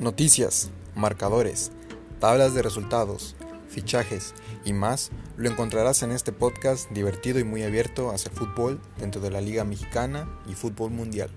Noticias, marcadores, tablas de resultados, fichajes y más lo encontrarás en este podcast divertido y muy abierto hacia el fútbol dentro de la Liga Mexicana y fútbol mundial.